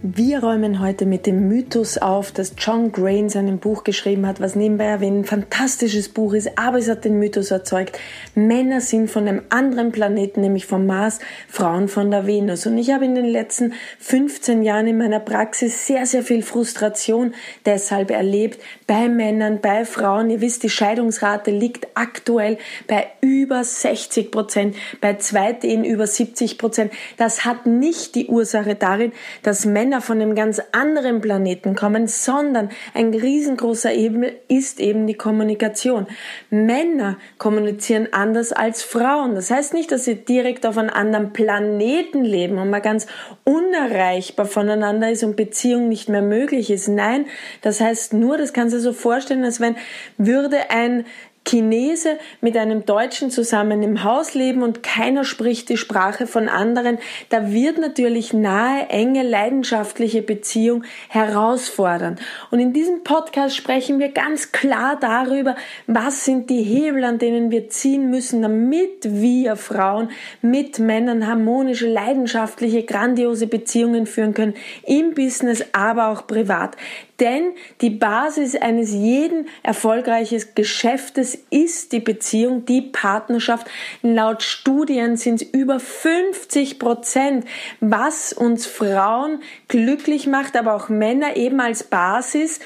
Wir räumen heute mit dem Mythos auf, dass John Gray in seinem Buch geschrieben hat, was nebenbei erwähnt, ein fantastisches Buch ist, aber es hat den Mythos erzeugt. Männer sind von einem anderen Planeten, nämlich vom Mars, Frauen von der Venus. Und ich habe in den letzten 15 Jahren in meiner Praxis sehr, sehr viel Frustration deshalb erlebt bei Männern, bei Frauen. Ihr wisst, die Scheidungsrate liegt aktuell bei über 60 Prozent, bei Zweitehen über 70 Prozent. Das hat nicht die Ursache darin, dass Männer Männer von einem ganz anderen Planeten kommen, sondern ein riesengroßer Ebene ist eben die Kommunikation. Männer kommunizieren anders als Frauen. Das heißt nicht, dass sie direkt auf einem anderen Planeten leben und man ganz unerreichbar voneinander ist und Beziehung nicht mehr möglich ist. Nein, das heißt nur, das kannst du so vorstellen, als wenn würde ein Chinese mit einem Deutschen zusammen im Haus leben und keiner spricht die Sprache von anderen, da wird natürlich nahe, enge, leidenschaftliche Beziehung herausfordern. Und in diesem Podcast sprechen wir ganz klar darüber, was sind die Hebel, an denen wir ziehen müssen, damit wir Frauen mit Männern harmonische, leidenschaftliche, grandiose Beziehungen führen können, im Business, aber auch privat. Denn die Basis eines jeden erfolgreichen Geschäftes ist die Beziehung, die Partnerschaft. Laut Studien sind es über 50 Prozent, was uns Frauen glücklich macht, aber auch Männer eben als Basis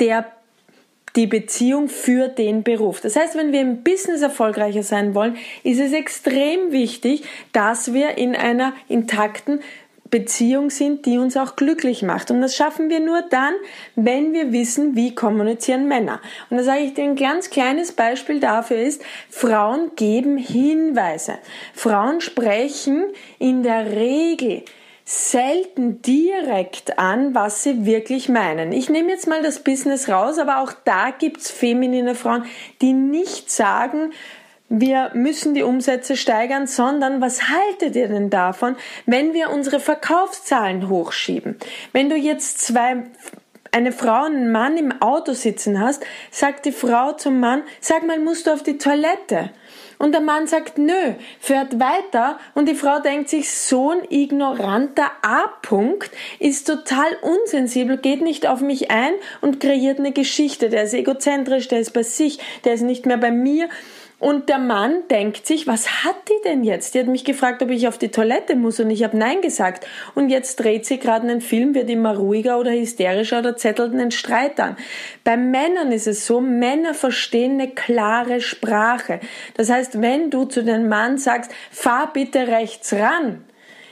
der die Beziehung für den Beruf. Das heißt, wenn wir im Business erfolgreicher sein wollen, ist es extrem wichtig, dass wir in einer intakten Beziehung sind, die uns auch glücklich macht. Und das schaffen wir nur dann, wenn wir wissen, wie kommunizieren Männer. Und da sage ich dir ein ganz kleines Beispiel dafür ist, Frauen geben Hinweise. Frauen sprechen in der Regel selten direkt an, was sie wirklich meinen. Ich nehme jetzt mal das Business raus, aber auch da gibt's feminine Frauen, die nicht sagen, wir müssen die Umsätze steigern, sondern was haltet ihr denn davon, wenn wir unsere Verkaufszahlen hochschieben? Wenn du jetzt zwei eine Frau und einen Mann im Auto sitzen hast, sagt die Frau zum Mann, sag mal, musst du auf die Toilette? Und der Mann sagt, nö, fährt weiter und die Frau denkt sich, so ein ignoranter A-Punkt ist total unsensibel, geht nicht auf mich ein und kreiert eine Geschichte. Der ist egozentrisch, der ist bei sich, der ist nicht mehr bei mir. Und der Mann denkt sich, was hat die denn jetzt? Die hat mich gefragt, ob ich auf die Toilette muss und ich habe Nein gesagt. Und jetzt dreht sie gerade einen Film, wird immer ruhiger oder hysterischer oder zettelt einen Streit an. Bei Männern ist es so, Männer verstehen eine klare Sprache. Das heißt, wenn du zu dem Mann sagst, fahr bitte rechts ran,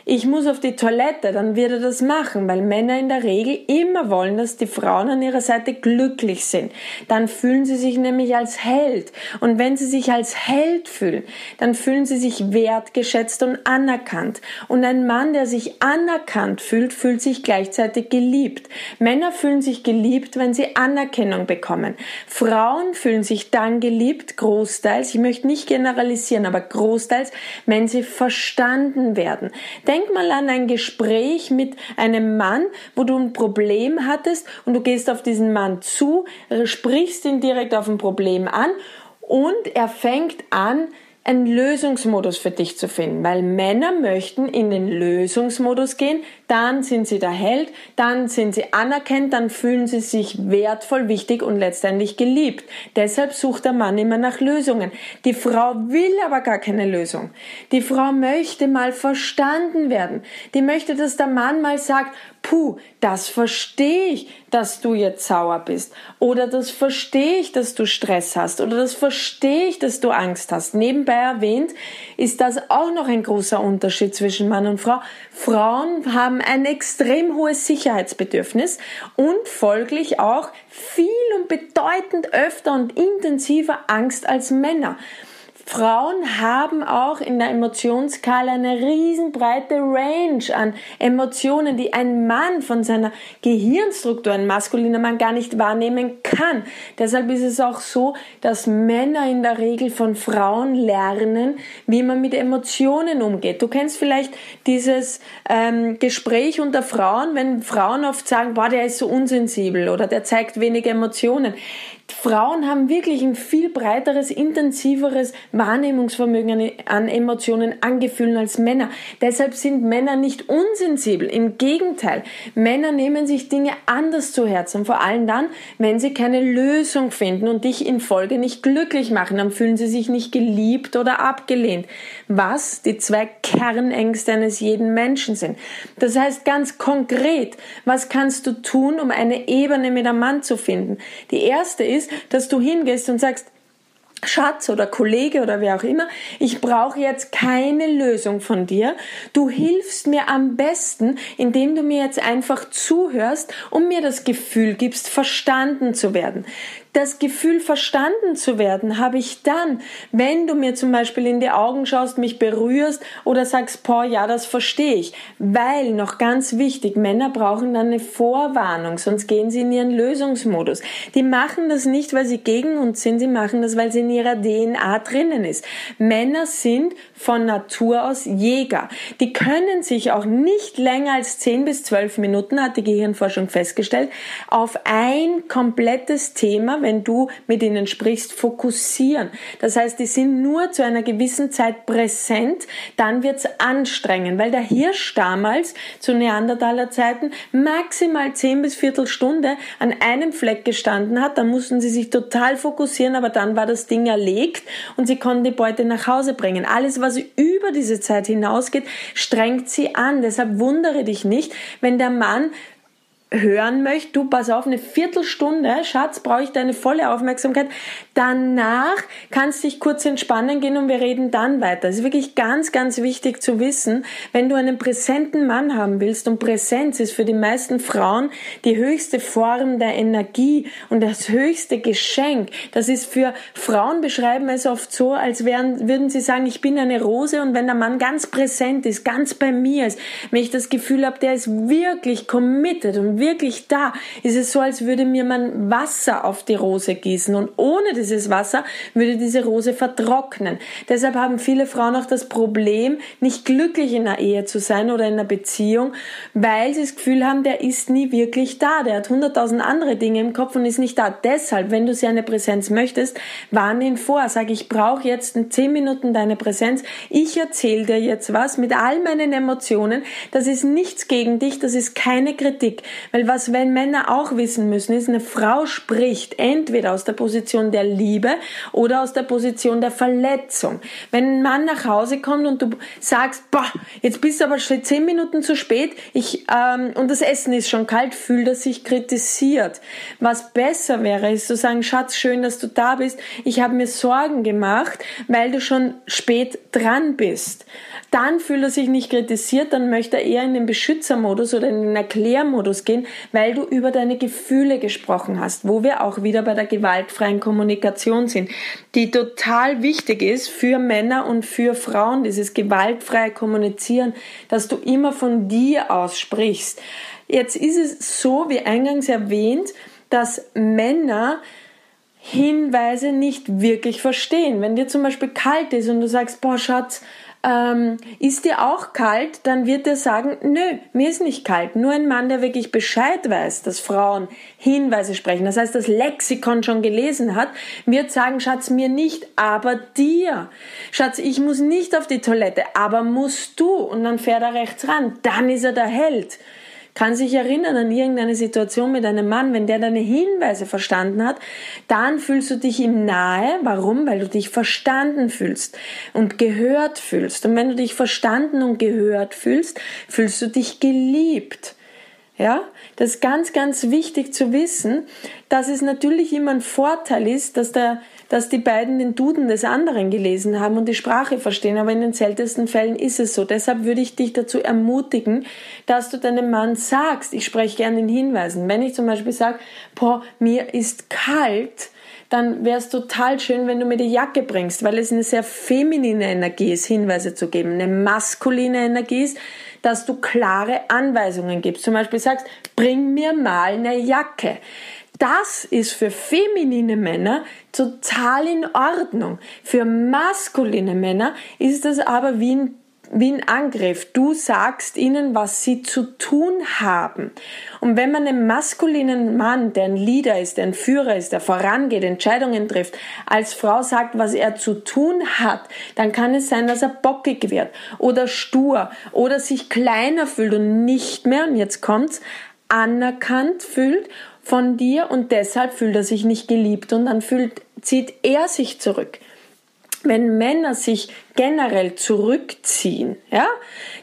ich muss auf die Toilette, dann wird er das machen, weil Männer in der Regel immer wollen, dass die Frauen an ihrer Seite glücklich sind. Dann fühlen sie sich nämlich als Held. Und wenn sie sich als Held fühlen, dann fühlen sie sich wertgeschätzt und anerkannt. Und ein Mann, der sich anerkannt fühlt, fühlt sich gleichzeitig geliebt. Männer fühlen sich geliebt, wenn sie Anerkennung bekommen. Frauen fühlen sich dann geliebt, großteils, ich möchte nicht generalisieren, aber großteils, wenn sie verstanden werden. Denk mal an ein Gespräch mit einem Mann, wo du ein Problem hattest und du gehst auf diesen Mann zu, sprichst ihn direkt auf ein Problem an und er fängt an, einen Lösungsmodus für dich zu finden, weil Männer möchten in den Lösungsmodus gehen, dann sind sie der Held, dann sind sie anerkannt, dann fühlen sie sich wertvoll, wichtig und letztendlich geliebt. Deshalb sucht der Mann immer nach Lösungen. Die Frau will aber gar keine Lösung. Die Frau möchte mal verstanden werden. Die möchte, dass der Mann mal sagt, puh, das verstehe ich, dass du jetzt sauer bist. Oder das verstehe ich, dass du Stress hast. Oder das verstehe ich, dass du Angst hast. Nebenbei erwähnt ist das auch noch ein großer Unterschied zwischen Mann und Frau. Frauen haben ein extrem hohes Sicherheitsbedürfnis und folglich auch viel und bedeutend öfter und intensiver Angst als Männer. Frauen haben auch in der Emotionsskala eine riesenbreite Range an Emotionen, die ein Mann von seiner Gehirnstruktur, ein maskuliner Mann, gar nicht wahrnehmen kann. Deshalb ist es auch so, dass Männer in der Regel von Frauen lernen, wie man mit Emotionen umgeht. Du kennst vielleicht dieses ähm, Gespräch unter Frauen, wenn Frauen oft sagen, boah, der ist so unsensibel oder der zeigt wenig Emotionen. Frauen haben wirklich ein viel breiteres, intensiveres Wahrnehmungsvermögen an Emotionen, an Gefühlen als Männer. Deshalb sind Männer nicht unsensibel. Im Gegenteil, Männer nehmen sich Dinge anders zu Herzen. Vor allem dann, wenn sie keine Lösung finden und dich in Folge nicht glücklich machen, dann fühlen sie sich nicht geliebt oder abgelehnt. Was die zwei Kernängste eines jeden Menschen sind. Das heißt ganz konkret, was kannst du tun, um eine Ebene mit einem Mann zu finden? Die erste ist, ist, dass du hingehst und sagst, Schatz oder Kollege oder wer auch immer, ich brauche jetzt keine Lösung von dir. Du hilfst mir am besten, indem du mir jetzt einfach zuhörst und mir das Gefühl gibst, verstanden zu werden das Gefühl verstanden zu werden, habe ich dann, wenn du mir zum Beispiel in die Augen schaust, mich berührst oder sagst, boah, ja, das verstehe ich. Weil, noch ganz wichtig, Männer brauchen dann eine Vorwarnung, sonst gehen sie in ihren Lösungsmodus. Die machen das nicht, weil sie gegen uns sind, sie machen das, weil sie in ihrer DNA drinnen ist. Männer sind von Natur aus Jäger. Die können sich auch nicht länger als 10 bis 12 Minuten, hat die Gehirnforschung festgestellt, auf ein komplettes Thema wenn du mit ihnen sprichst, fokussieren. Das heißt, die sind nur zu einer gewissen Zeit präsent, dann wird's anstrengend, weil der Hirsch damals zu Neandertaler Zeiten maximal 10 bis Viertelstunde an einem Fleck gestanden hat, dann mussten sie sich total fokussieren, aber dann war das Ding erlegt und sie konnten die Beute nach Hause bringen. Alles, was über diese Zeit hinausgeht, strengt sie an. Deshalb wundere dich nicht, wenn der Mann hören möchte, du pass auf, eine Viertelstunde, Schatz, brauche ich deine volle Aufmerksamkeit. Danach kannst du dich kurz entspannen gehen und wir reden dann weiter. Es ist wirklich ganz, ganz wichtig zu wissen, wenn du einen präsenten Mann haben willst und Präsenz ist für die meisten Frauen die höchste Form der Energie und das höchste Geschenk. Das ist für Frauen beschreiben es oft so, als wären, würden sie sagen, ich bin eine Rose und wenn der Mann ganz präsent ist, ganz bei mir ist, wenn ich das Gefühl habe, der ist wirklich committed und wirklich da, ist es so, als würde mir man Wasser auf die Rose gießen und ohne dieses Wasser würde diese Rose vertrocknen. Deshalb haben viele Frauen auch das Problem, nicht glücklich in einer Ehe zu sein oder in einer Beziehung, weil sie das Gefühl haben, der ist nie wirklich da. Der hat hunderttausend andere Dinge im Kopf und ist nicht da. Deshalb, wenn du seine Präsenz möchtest, warn ihn vor. Sag, ich brauche jetzt in zehn Minuten deine Präsenz. Ich erzähle dir jetzt was mit all meinen Emotionen. Das ist nichts gegen dich. Das ist keine Kritik. Weil was, wenn Männer auch wissen müssen, ist, eine Frau spricht entweder aus der Position der Liebe oder aus der Position der Verletzung. Wenn ein Mann nach Hause kommt und du sagst, boah, jetzt bist du aber schon zehn Minuten zu spät, ich, ähm, und das Essen ist schon kalt, fühlt er sich kritisiert. Was besser wäre, ist zu sagen, Schatz, schön, dass du da bist. Ich habe mir Sorgen gemacht, weil du schon spät dran bist dann fühlt er sich nicht kritisiert, dann möchte er eher in den Beschützermodus oder in den Erklärmodus gehen, weil du über deine Gefühle gesprochen hast, wo wir auch wieder bei der gewaltfreien Kommunikation sind, die total wichtig ist für Männer und für Frauen, dieses gewaltfreie Kommunizieren, dass du immer von dir aus sprichst. Jetzt ist es so, wie eingangs erwähnt, dass Männer Hinweise nicht wirklich verstehen. Wenn dir zum Beispiel kalt ist und du sagst, boah Schatz, ähm, ist dir auch kalt, dann wird er sagen, nö, mir ist nicht kalt. Nur ein Mann, der wirklich Bescheid weiß, dass Frauen Hinweise sprechen, das heißt, das Lexikon schon gelesen hat, wird sagen, Schatz, mir nicht, aber dir. Schatz, ich muss nicht auf die Toilette, aber musst du. Und dann fährt er rechts ran. Dann ist er der Held kann sich erinnern an irgendeine Situation mit einem Mann, wenn der deine Hinweise verstanden hat, dann fühlst du dich ihm nahe. Warum? Weil du dich verstanden fühlst und gehört fühlst. Und wenn du dich verstanden und gehört fühlst, fühlst du dich geliebt. Ja, das ist ganz, ganz wichtig zu wissen, dass es natürlich immer ein Vorteil ist, dass der dass die beiden den Duden des anderen gelesen haben und die Sprache verstehen, aber in den seltensten Fällen ist es so. Deshalb würde ich dich dazu ermutigen, dass du deinem Mann sagst, ich spreche gerne in Hinweisen. Wenn ich zum Beispiel sage, boah, mir ist kalt, dann wäre es total schön, wenn du mir die Jacke bringst, weil es eine sehr feminine Energie ist, Hinweise zu geben. Eine maskuline Energie ist, dass du klare Anweisungen gibst. Zum Beispiel sagst, bring mir mal eine Jacke. Das ist für feminine Männer total in Ordnung. Für maskuline Männer ist das aber wie ein wie ein Angriff. Du sagst ihnen, was sie zu tun haben. Und wenn man einem maskulinen Mann, der ein Leader ist, der ein Führer ist, der vorangeht, Entscheidungen trifft, als Frau sagt, was er zu tun hat, dann kann es sein, dass er bockig wird oder stur oder sich kleiner fühlt und nicht mehr, und jetzt kommt's, anerkannt fühlt von dir und deshalb fühlt er sich nicht geliebt. Und dann fühlt, zieht er sich zurück wenn Männer sich generell zurückziehen, ja,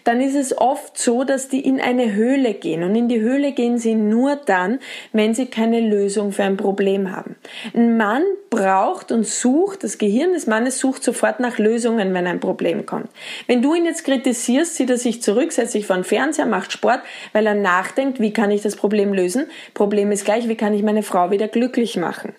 dann ist es oft so, dass die in eine Höhle gehen. Und in die Höhle gehen sie nur dann, wenn sie keine Lösung für ein Problem haben. Ein Mann braucht und sucht, das Gehirn des Mannes sucht sofort nach Lösungen, wenn ein Problem kommt. Wenn du ihn jetzt kritisierst, zieht er sich zurück, setzt sich vor den Fernseher, macht Sport, weil er nachdenkt, wie kann ich das Problem lösen? Problem ist gleich, wie kann ich meine Frau wieder glücklich machen?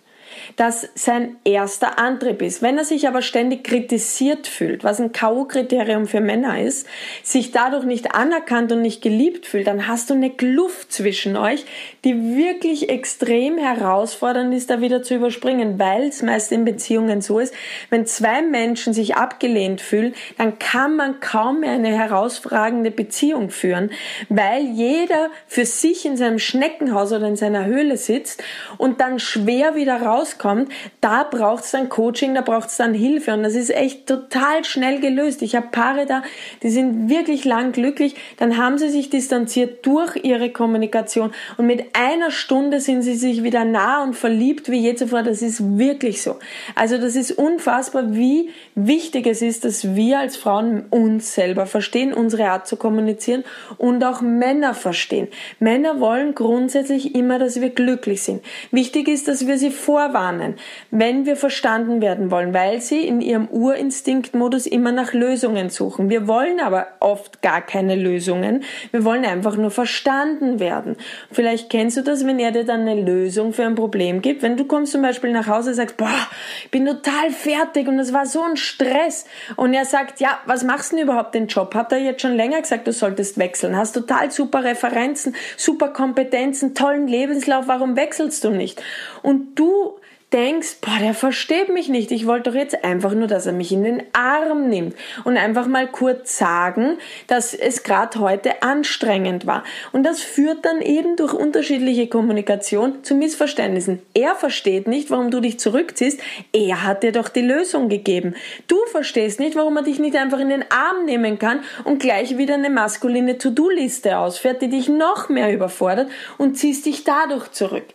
Das sein erster Antrieb ist. Wenn er sich aber ständig kritisiert fühlt, was ein K.O.-Kriterium für Männer ist, sich dadurch nicht anerkannt und nicht geliebt fühlt, dann hast du eine Kluft zwischen euch, die wirklich extrem herausfordernd ist, da wieder zu überspringen, weil es meist in Beziehungen so ist, wenn zwei Menschen sich abgelehnt fühlen, dann kann man kaum mehr eine herausragende Beziehung führen, weil jeder für sich in seinem Schneckenhaus oder in seiner Höhle sitzt und dann schwer wieder rauskommt rauskommt, da braucht es dann Coaching, da braucht es dann Hilfe und das ist echt total schnell gelöst. Ich habe Paare da, die sind wirklich lang glücklich, dann haben sie sich distanziert durch ihre Kommunikation und mit einer Stunde sind sie sich wieder nah und verliebt wie je zuvor. Das ist wirklich so. Also das ist unfassbar, wie wichtig es ist, dass wir als Frauen uns selber verstehen, unsere Art zu kommunizieren und auch Männer verstehen. Männer wollen grundsätzlich immer, dass wir glücklich sind. Wichtig ist, dass wir sie vorwarnen planen, wenn wir verstanden werden wollen, weil sie in ihrem Urinstinktmodus immer nach Lösungen suchen. Wir wollen aber oft gar keine Lösungen. Wir wollen einfach nur verstanden werden. Vielleicht kennst du das, wenn er dir dann eine Lösung für ein Problem gibt. Wenn du kommst zum Beispiel nach Hause und sagst, boah, ich bin total fertig und es war so ein Stress. Und er sagt, ja, was machst du denn überhaupt den Job? Habt er jetzt schon länger gesagt, du solltest wechseln? Hast total super Referenzen, super Kompetenzen, tollen Lebenslauf. Warum wechselst du nicht? Und du denkst, boah, der versteht mich nicht. Ich wollte doch jetzt einfach nur, dass er mich in den Arm nimmt und einfach mal kurz sagen, dass es gerade heute anstrengend war. Und das führt dann eben durch unterschiedliche Kommunikation zu Missverständnissen. Er versteht nicht, warum du dich zurückziehst. Er hat dir doch die Lösung gegeben. Du verstehst nicht, warum er dich nicht einfach in den Arm nehmen kann und gleich wieder eine maskuline To-Do-Liste ausfährt, die dich noch mehr überfordert und ziehst dich dadurch zurück.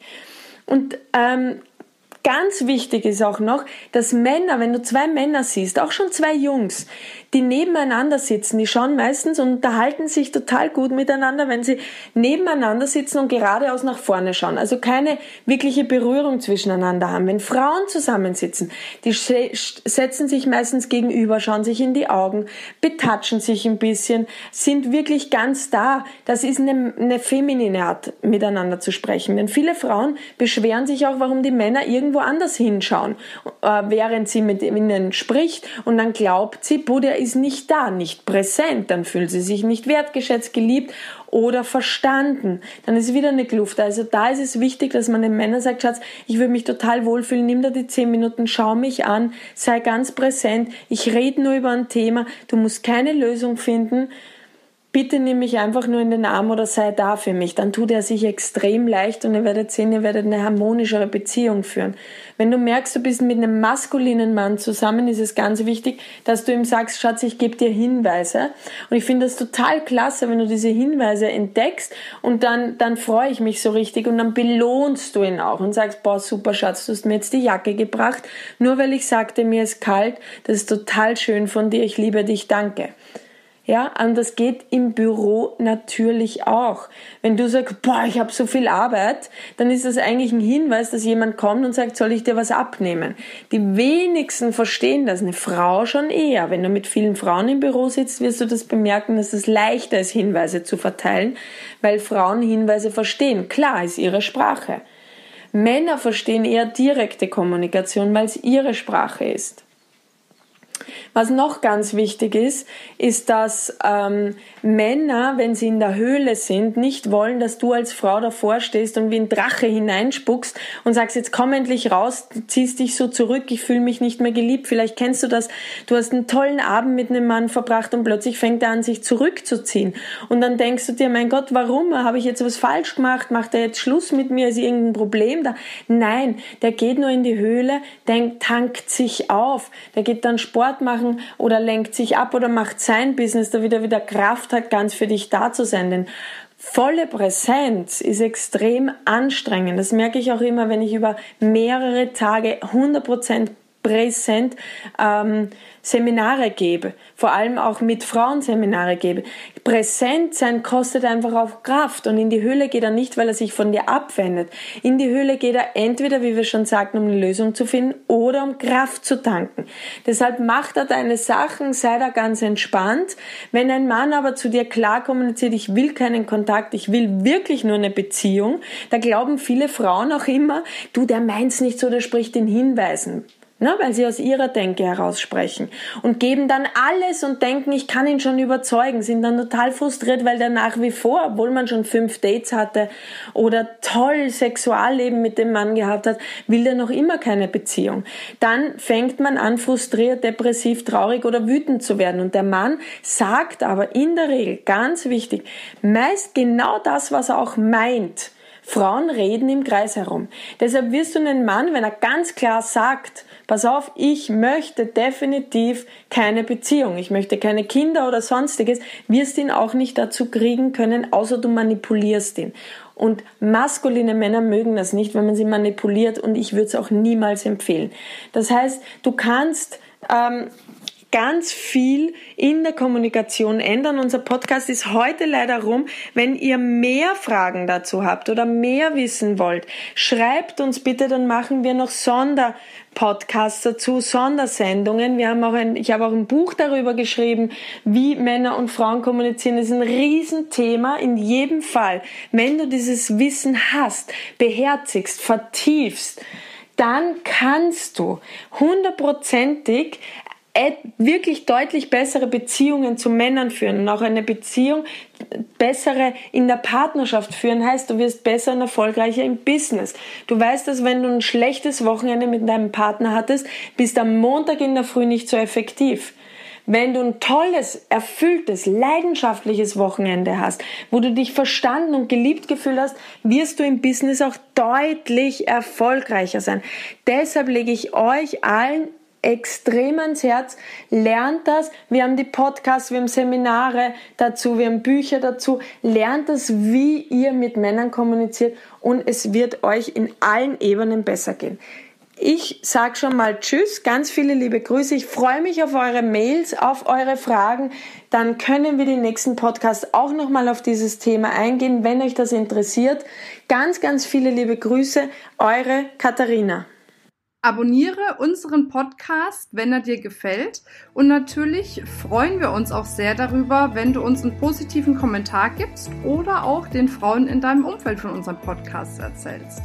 Und ähm, Ganz wichtig ist auch noch, dass Männer, wenn du zwei Männer siehst, auch schon zwei Jungs, die nebeneinander sitzen, die schauen meistens und unterhalten sich total gut miteinander, wenn sie nebeneinander sitzen und geradeaus nach vorne schauen. Also keine wirkliche Berührung zwischeneinander haben. Wenn Frauen zusammensitzen, die setzen sich meistens gegenüber, schauen sich in die Augen, betatschen sich ein bisschen, sind wirklich ganz da. Das ist eine, eine feminine Art, miteinander zu sprechen. Denn viele Frauen beschweren sich auch, warum die Männer irgendwie irgendwo anders hinschauen, äh, während sie mit ihnen spricht und dann glaubt sie, der ist nicht da, nicht präsent, dann fühlt sie sich nicht wertgeschätzt, geliebt oder verstanden. Dann ist wieder eine Kluft. Also da ist es wichtig, dass man den Männern sagt, Schatz, ich würde mich total wohlfühlen, nimm da die zehn Minuten, schau mich an, sei ganz präsent, ich rede nur über ein Thema, du musst keine Lösung finden, bitte nimm mich einfach nur in den Arm oder sei da für mich. Dann tut er sich extrem leicht und ihr werdet sehen, ihr werdet eine harmonischere Beziehung führen. Wenn du merkst, du bist mit einem maskulinen Mann zusammen, ist es ganz wichtig, dass du ihm sagst, Schatz, ich gebe dir Hinweise. Und ich finde das total klasse, wenn du diese Hinweise entdeckst und dann, dann freue ich mich so richtig und dann belohnst du ihn auch und sagst, boah, super Schatz, du hast mir jetzt die Jacke gebracht, nur weil ich sagte, mir ist kalt, das ist total schön von dir, ich liebe dich, danke. Ja, und das geht im Büro natürlich auch. Wenn du sagst, boah, ich habe so viel Arbeit, dann ist das eigentlich ein Hinweis, dass jemand kommt und sagt, soll ich dir was abnehmen? Die wenigsten verstehen das, eine Frau schon eher. Wenn du mit vielen Frauen im Büro sitzt, wirst du das bemerken, dass es leichter ist, Hinweise zu verteilen, weil Frauen Hinweise verstehen. Klar ist ihre Sprache. Männer verstehen eher direkte Kommunikation, weil es ihre Sprache ist. Was noch ganz wichtig ist, ist, dass ähm, Männer, wenn sie in der Höhle sind, nicht wollen, dass du als Frau davor stehst und wie ein Drache hineinspuckst und sagst, jetzt komm endlich raus, ziehst dich so zurück, ich fühle mich nicht mehr geliebt. Vielleicht kennst du das, du hast einen tollen Abend mit einem Mann verbracht und plötzlich fängt er an, sich zurückzuziehen. Und dann denkst du dir, mein Gott, warum? Habe ich jetzt was falsch gemacht? Macht er jetzt Schluss mit mir? Ist irgendein Problem da? Nein, der geht nur in die Höhle, denkt, tankt sich auf. Der geht dann Sport machen oder lenkt sich ab oder macht sein Business, da wieder wieder Kraft hat, ganz für dich da zu sein. Denn volle Präsenz ist extrem anstrengend. Das merke ich auch immer, wenn ich über mehrere Tage 100% präsent ähm, Seminare gebe, vor allem auch mit Frauen Seminare gebe. Präsent sein kostet einfach auch Kraft und in die Höhle geht er nicht, weil er sich von dir abwendet. In die Höhle geht er entweder, wie wir schon sagten, um eine Lösung zu finden oder um Kraft zu tanken. Deshalb macht er deine Sachen, sei da ganz entspannt. Wenn ein Mann aber zu dir klar kommuniziert, ich will keinen Kontakt, ich will wirklich nur eine Beziehung, da glauben viele Frauen auch immer, du, der meint's nicht so, der spricht in Hinweisen ne, weil sie aus ihrer Denke heraus sprechen und geben dann alles und denken, ich kann ihn schon überzeugen, sind dann total frustriert, weil der nach wie vor, obwohl man schon fünf Dates hatte oder toll Sexualleben mit dem Mann gehabt hat, will der noch immer keine Beziehung. Dann fängt man an, frustriert, depressiv, traurig oder wütend zu werden und der Mann sagt aber in der Regel, ganz wichtig, meist genau das, was er auch meint. Frauen reden im Kreis herum. Deshalb wirst du einen Mann, wenn er ganz klar sagt, pass auf, ich möchte definitiv keine Beziehung, ich möchte keine Kinder oder sonstiges, wirst ihn auch nicht dazu kriegen können, außer du manipulierst ihn. Und maskuline Männer mögen das nicht, wenn man sie manipuliert und ich würde es auch niemals empfehlen. Das heißt, du kannst ähm, ganz viel in der Kommunikation ändern. Unser Podcast ist heute leider rum. Wenn ihr mehr Fragen dazu habt oder mehr wissen wollt, schreibt uns bitte, dann machen wir noch Sonderpodcasts dazu, Sondersendungen. Wir haben auch ein, ich habe auch ein Buch darüber geschrieben, wie Männer und Frauen kommunizieren. Das ist ein Riesenthema in jedem Fall. Wenn du dieses Wissen hast, beherzigst, vertiefst, dann kannst du hundertprozentig wirklich deutlich bessere Beziehungen zu Männern führen und auch eine Beziehung bessere in der Partnerschaft führen heißt, du wirst besser und erfolgreicher im Business. Du weißt, dass wenn du ein schlechtes Wochenende mit deinem Partner hattest, bist am Montag in der Früh nicht so effektiv. Wenn du ein tolles, erfülltes, leidenschaftliches Wochenende hast, wo du dich verstanden und geliebt gefühlt hast, wirst du im Business auch deutlich erfolgreicher sein. Deshalb lege ich euch allen extrem ans Herz. Lernt das. Wir haben die Podcasts, wir haben Seminare dazu, wir haben Bücher dazu. Lernt das, wie ihr mit Männern kommuniziert und es wird euch in allen Ebenen besser gehen. Ich sage schon mal Tschüss, ganz viele liebe Grüße. Ich freue mich auf eure Mails, auf eure Fragen. Dann können wir den nächsten Podcast auch nochmal auf dieses Thema eingehen, wenn euch das interessiert. Ganz, ganz viele liebe Grüße, eure Katharina. Abonniere unseren Podcast, wenn er dir gefällt. Und natürlich freuen wir uns auch sehr darüber, wenn du uns einen positiven Kommentar gibst oder auch den Frauen in deinem Umfeld von unserem Podcast erzählst.